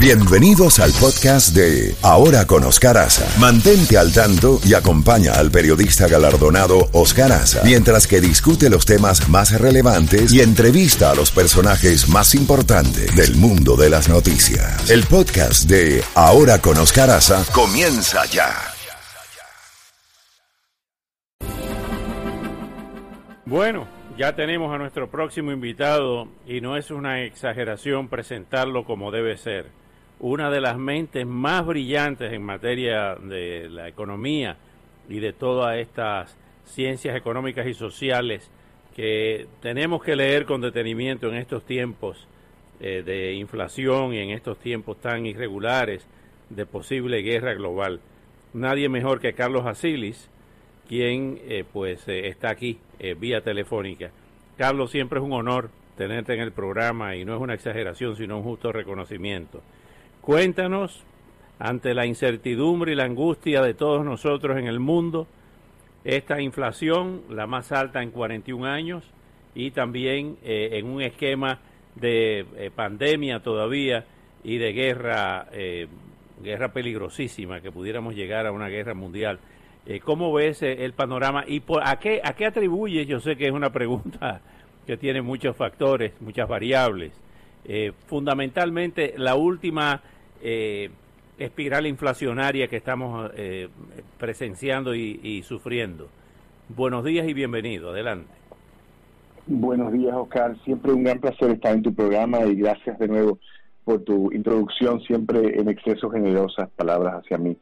Bienvenidos al podcast de Ahora con Oscar Aza. Mantente al tanto y acompaña al periodista galardonado Oscar Aza mientras que discute los temas más relevantes y entrevista a los personajes más importantes del mundo de las noticias. El podcast de Ahora con Oscar Aza comienza ya. Bueno, ya tenemos a nuestro próximo invitado y no es una exageración presentarlo como debe ser una de las mentes más brillantes en materia de la economía y de todas estas ciencias económicas y sociales que tenemos que leer con detenimiento en estos tiempos eh, de inflación y en estos tiempos tan irregulares de posible guerra global. Nadie mejor que Carlos Asilis, quien eh, pues eh, está aquí vía telefónica. Carlos, siempre es un honor tenerte en el programa y no es una exageración, sino un justo reconocimiento. Cuéntanos, ante la incertidumbre y la angustia de todos nosotros en el mundo, esta inflación, la más alta en 41 años, y también eh, en un esquema de eh, pandemia todavía y de guerra, eh, guerra peligrosísima, que pudiéramos llegar a una guerra mundial. ¿Cómo ves el panorama y por, a, qué, a qué atribuyes? Yo sé que es una pregunta que tiene muchos factores, muchas variables. fundamentalmente, la última eh, espiral inflacionaria que estamos eh, presenciando y, sufriendo. Buenos días y bienvenido. Adelante. Buenos días, Oscar. Siempre un gran placer estar en tu programa y gracias de nuevo por tu introducción, siempre en exceso generosas palabras hacia mí.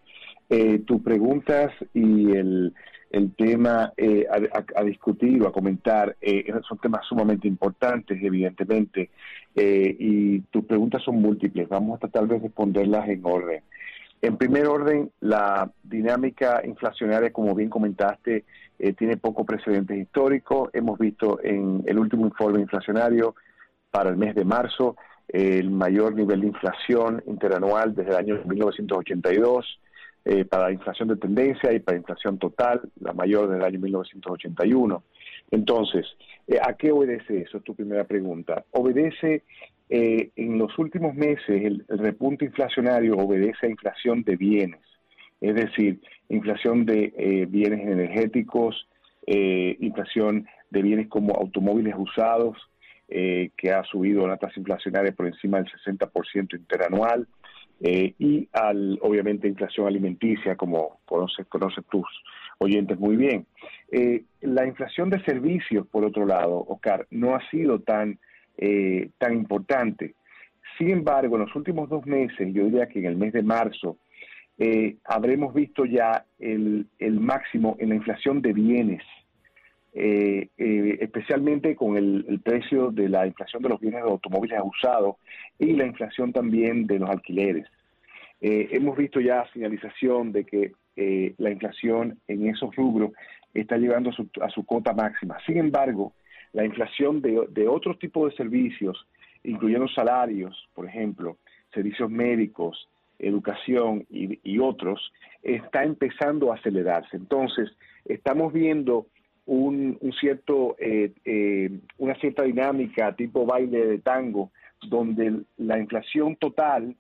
Eh, tus preguntas y el, el tema eh, a, discutir o a comentar eh, son temas sumamente importantes, evidentemente, eh, y tus preguntas son múltiples. Vamos a tratar de responderlas en orden. En primer orden, la dinámica inflacionaria, como bien comentaste, tiene poco precedentes históricos. Hemos visto en el último informe inflacionario para el mes de marzo el mayor nivel de inflación interanual desde el año 1982 eh, para inflación de tendencia y para inflación total, la mayor del año 1981. Entonces, eh, ¿a qué obedece eso? Es tu primera pregunta. Obedece, eh, en los últimos meses, el, repunte inflacionario obedece a inflación de bienes, es decir, inflación de bienes energéticos, inflación de bienes como automóviles usados, que ha subido la tasa inflacionaria por encima del 60% interanual, eh, y al, obviamente, inflación alimenticia, como conoces conoce tus oyentes muy bien. Eh, la inflación de servicios, por otro lado, Oscar, no ha sido tan, eh, tan importante. Sin embargo, en los últimos dos meses, yo diría que en el mes de marzo, habremos visto ya el, máximo en la inflación de bienes, especialmente con el, precio de la inflación de los bienes de automóviles usados y la inflación también de los alquileres. Eh, hemos visto ya señalización de que eh, la inflación en esos rubros está llegando a su, a su cota máxima. Sin embargo, la inflación de, otros tipos de servicios, incluyendo salarios, por ejemplo, servicios médicos, educación y, otros, está empezando a acelerarse. Entonces, estamos viendo un, un cierto, eh, eh, una cierta dinámica tipo baile de tango donde la inflación total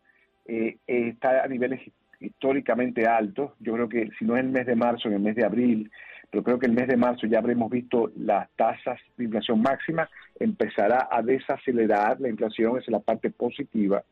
eh, está a niveles históricamente altos. Yo creo que si no es el mes de marzo, en el mes de abril, pero creo que el mes de marzo ya habremos visto las tasas de inflación máxima, empezará a desacelerar la inflación, esa es la parte positiva,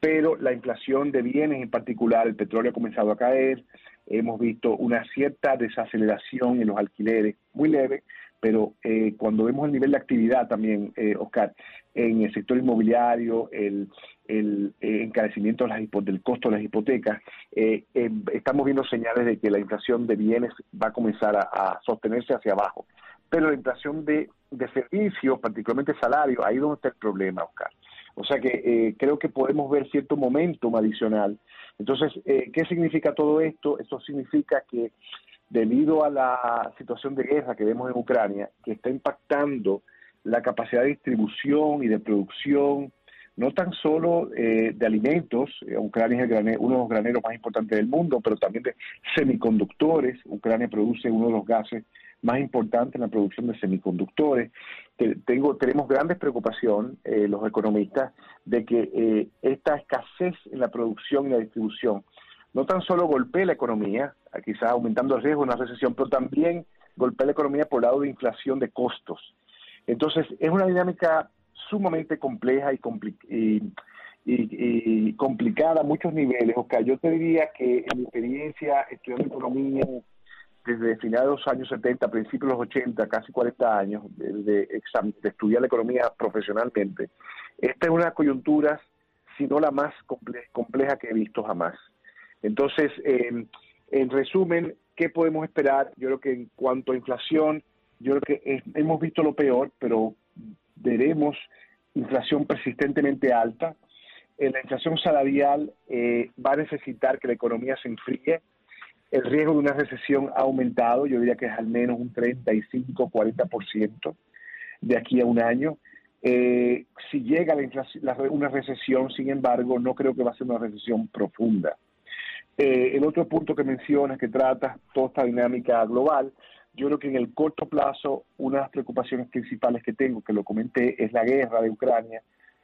pero la inflación de bienes en particular, el petróleo ha comenzado a caer, hemos visto una cierta desaceleración en los alquileres, muy leve, pero eh, cuando vemos el nivel de actividad también, eh, Oscar, en el sector inmobiliario, el, el eh, encarecimiento del costo de las hipotecas, estamos viendo señales de que la inflación de bienes va a comenzar a, sostenerse hacia abajo. Pero la inflación de, de servicios, particularmente salarios, ahí es donde está el problema, Oscar. O sea que creo que podemos ver cierto momentum adicional. Entonces, ¿qué significa todo esto? Esto significa que debido a la situación de guerra que vemos en Ucrania, que está impactando la capacidad de distribución y de producción, no tan solo eh, de alimentos, eh, Ucrania es uno de los graneros más importantes del mundo, pero también de semiconductores. Ucrania produce uno de los gases más importantes en la producción de semiconductores. Tengo, tenemos grandes preocupación, eh, los economistas, de que eh, esta escasez en la producción y la distribución no tan solo golpee la economía, quizás aumentando el riesgo de una recesión, pero también golpea la economía por el lado de inflación de costos. Entonces, es una dinámica sumamente compleja y, y, complicada a muchos niveles. Oscar, yo te diría que en mi experiencia estudiando economía desde finales de los años 70, principios de los 80, casi 40 años de, estudiar la economía profesionalmente, esta es una coyuntura, si no la más compleja que he visto jamás. Entonces, en resumen, ¿qué podemos esperar? Yo creo que en cuanto a inflación, yo creo que hemos visto lo peor, pero veremos inflación persistentemente alta. Eh, la inflación salarial eh, va a necesitar que la economía se enfríe. El riesgo de una recesión ha aumentado, yo diría que es al menos un 35-40% de aquí a un año. Eh, si llega la una recesión, sin embargo, no creo que va a ser una recesión profunda. el otro punto que mencionas, que trata toda esta dinámica global, yo creo que en el corto plazo, una de las preocupaciones principales que tengo, que lo comenté, es la guerra de Ucrania,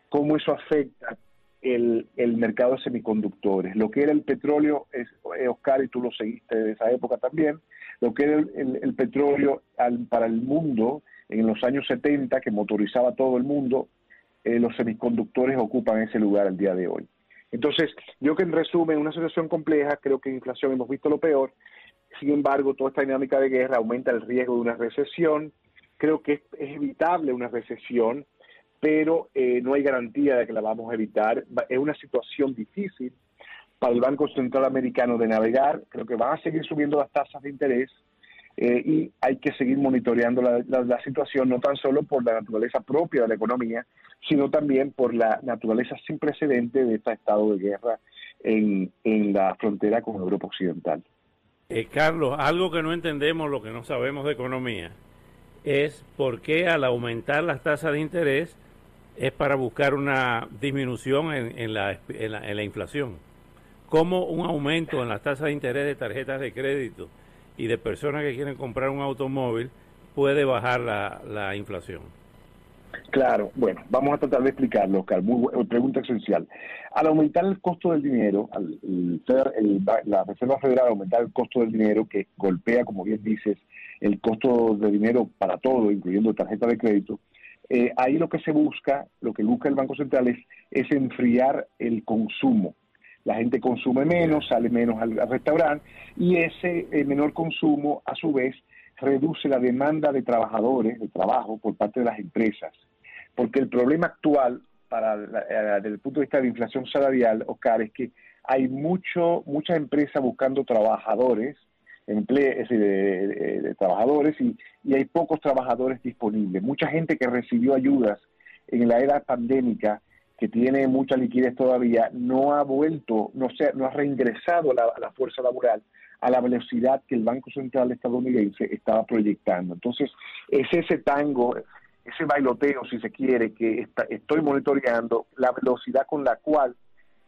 cómo eso afecta el, mercado de semiconductores. Lo que era el petróleo, es, eh, Oscar, y tú lo seguiste de esa época también, lo que era el, petróleo para el mundo en los años 70, que motorizaba todo el mundo, eh, los semiconductores ocupan ese lugar el día de hoy. Entonces, yo que en resumen, una situación compleja, creo que en inflación hemos visto lo peor, sin embargo, toda esta dinámica de guerra aumenta el riesgo de una recesión. Creo que es, evitable una recesión, pero eh, no hay garantía de que la vamos a evitar. Es una situación difícil para el Banco Central Americano de navegar. Creo que van a seguir subiendo las tasas de interés eh, y hay que seguir monitoreando la, situación, no tan solo por la naturaleza propia de la economía, sino también por la naturaleza sin precedente de este estado de guerra en la frontera con Europa Occidental. Eh, Carlos, algo que no entendemos, lo que no sabemos de economía, es por qué al aumentar las tasas de interés es para buscar una disminución en, la, inflación. ¿Cómo un aumento en las tasas de interés de tarjetas de crédito y de personas que quieren comprar un automóvil puede bajar la inflación? Claro, bueno, vamos a tratar de explicarlo, Oscar. Muy pregunta esencial. Al aumentar el costo del dinero, al la Reserva Federal aumentar el costo del dinero, que golpea, como bien dices, el costo de dinero para todo, incluyendo tarjeta de crédito, eh, ahí lo que se busca, lo que busca el Banco Central es, es enfriar el consumo. La gente consume menos, sale menos al, restaurante y ese eh, menor consumo, a su vez, reduce la demanda de trabajadores, de trabajo por parte de las empresas porque el problema actual para eh, desde el punto de vista de inflación salarial, Oscar, es que hay mucho muchas empresas buscando trabajadores, emple de, trabajadores y, hay pocos trabajadores disponibles. Mucha gente que recibió ayudas en la era pandémica, que tiene mucha liquidez todavía, no ha vuelto, no, se, no ha reingresado a la fuerza laboral a la velocidad que el Banco Central estadounidense estaba proyectando. Entonces, es ese tango ese bailoteo, si se quiere, que estoy monitoreando, la velocidad con la cual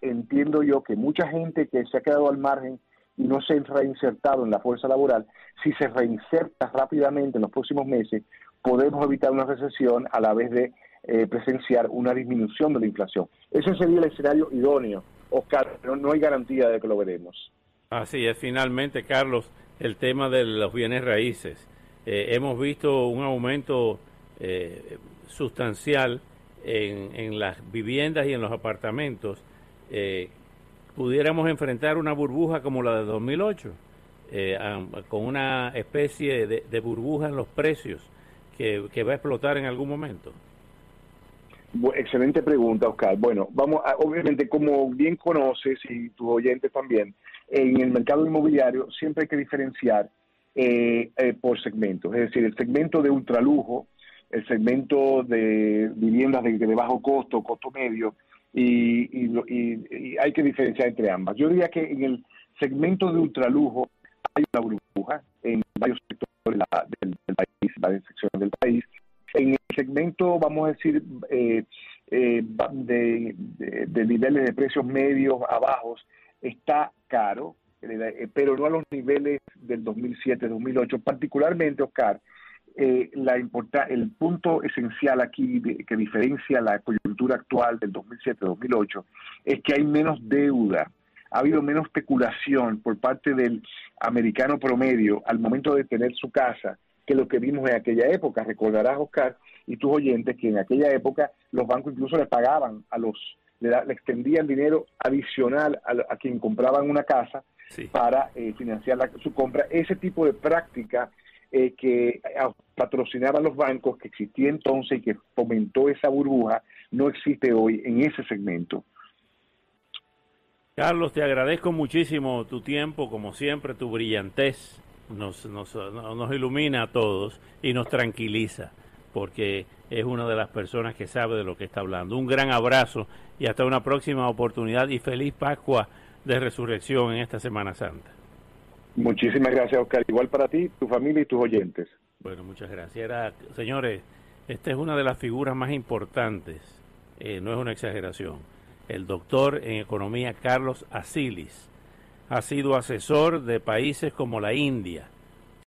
entiendo yo que mucha gente que se ha quedado al margen y no se ha reinsertado en la fuerza laboral, si se reinserta rápidamente en los próximos meses, podemos evitar una recesión a la vez de eh, presenciar una disminución de la inflación. Ese sería el escenario idóneo, Oscar, pero no hay garantía de que lo veremos. Así es, finalmente, Carlos, el tema de los bienes raíces. Eh, hemos visto un aumento eh, sustancial en, en, las viviendas y en los apartamentos, eh, pudiéramos enfrentar una burbuja como la de 2008, eh, con una especie de, burbuja en los precios que, va a explotar en algún momento. excelente pregunta, Oscar. Bueno, vamos, a, obviamente, como bien conoces y tus oyentes también, en el mercado inmobiliario siempre hay que diferenciar por segmentos, es decir, el segmento de ultralujo, el segmento de viviendas de, bajo costo, costo medio, y, y, hay que diferenciar entre ambas. Yo diría que en el segmento de ultralujo hay una burbuja en varios sectores del, país, varias secciones del país. En el segmento, vamos a decir, eh, eh, de, de, niveles de precios medios a bajos, está caro, pero no a los niveles del 2007-2008, particularmente, Oscar, eh, la el punto esencial aquí que diferencia la coyuntura actual del 2007-2008 es que hay menos deuda, ha habido menos especulación por parte del americano promedio al momento de tener su casa que lo que vimos en aquella época. Recordarás, Oscar, y tus oyentes, que en aquella época los bancos incluso le pagaban a los, le, extendían dinero adicional a, quien compraban una casa para eh, financiar su compra. Ese tipo de práctica eh, que patrocinaban los bancos, que existía entonces y que fomentó esa burbuja, no existe hoy en ese segmento. Carlos, te agradezco muchísimo tu tiempo, como siempre, tu brillantez nos, nos, nos ilumina a todos y nos tranquiliza, porque es una de las personas que sabe de lo que está hablando. Un gran abrazo y hasta una próxima oportunidad y feliz Pascua de Resurrección en esta Semana Santa. Muchísimas gracias, Oscar. Igual para ti, tu familia y tus oyentes. Bueno, muchas gracias. señores, esta es una de las figuras más importantes, eh, no es una exageración. El doctor en economía Carlos Asilis ha sido asesor de países como la India,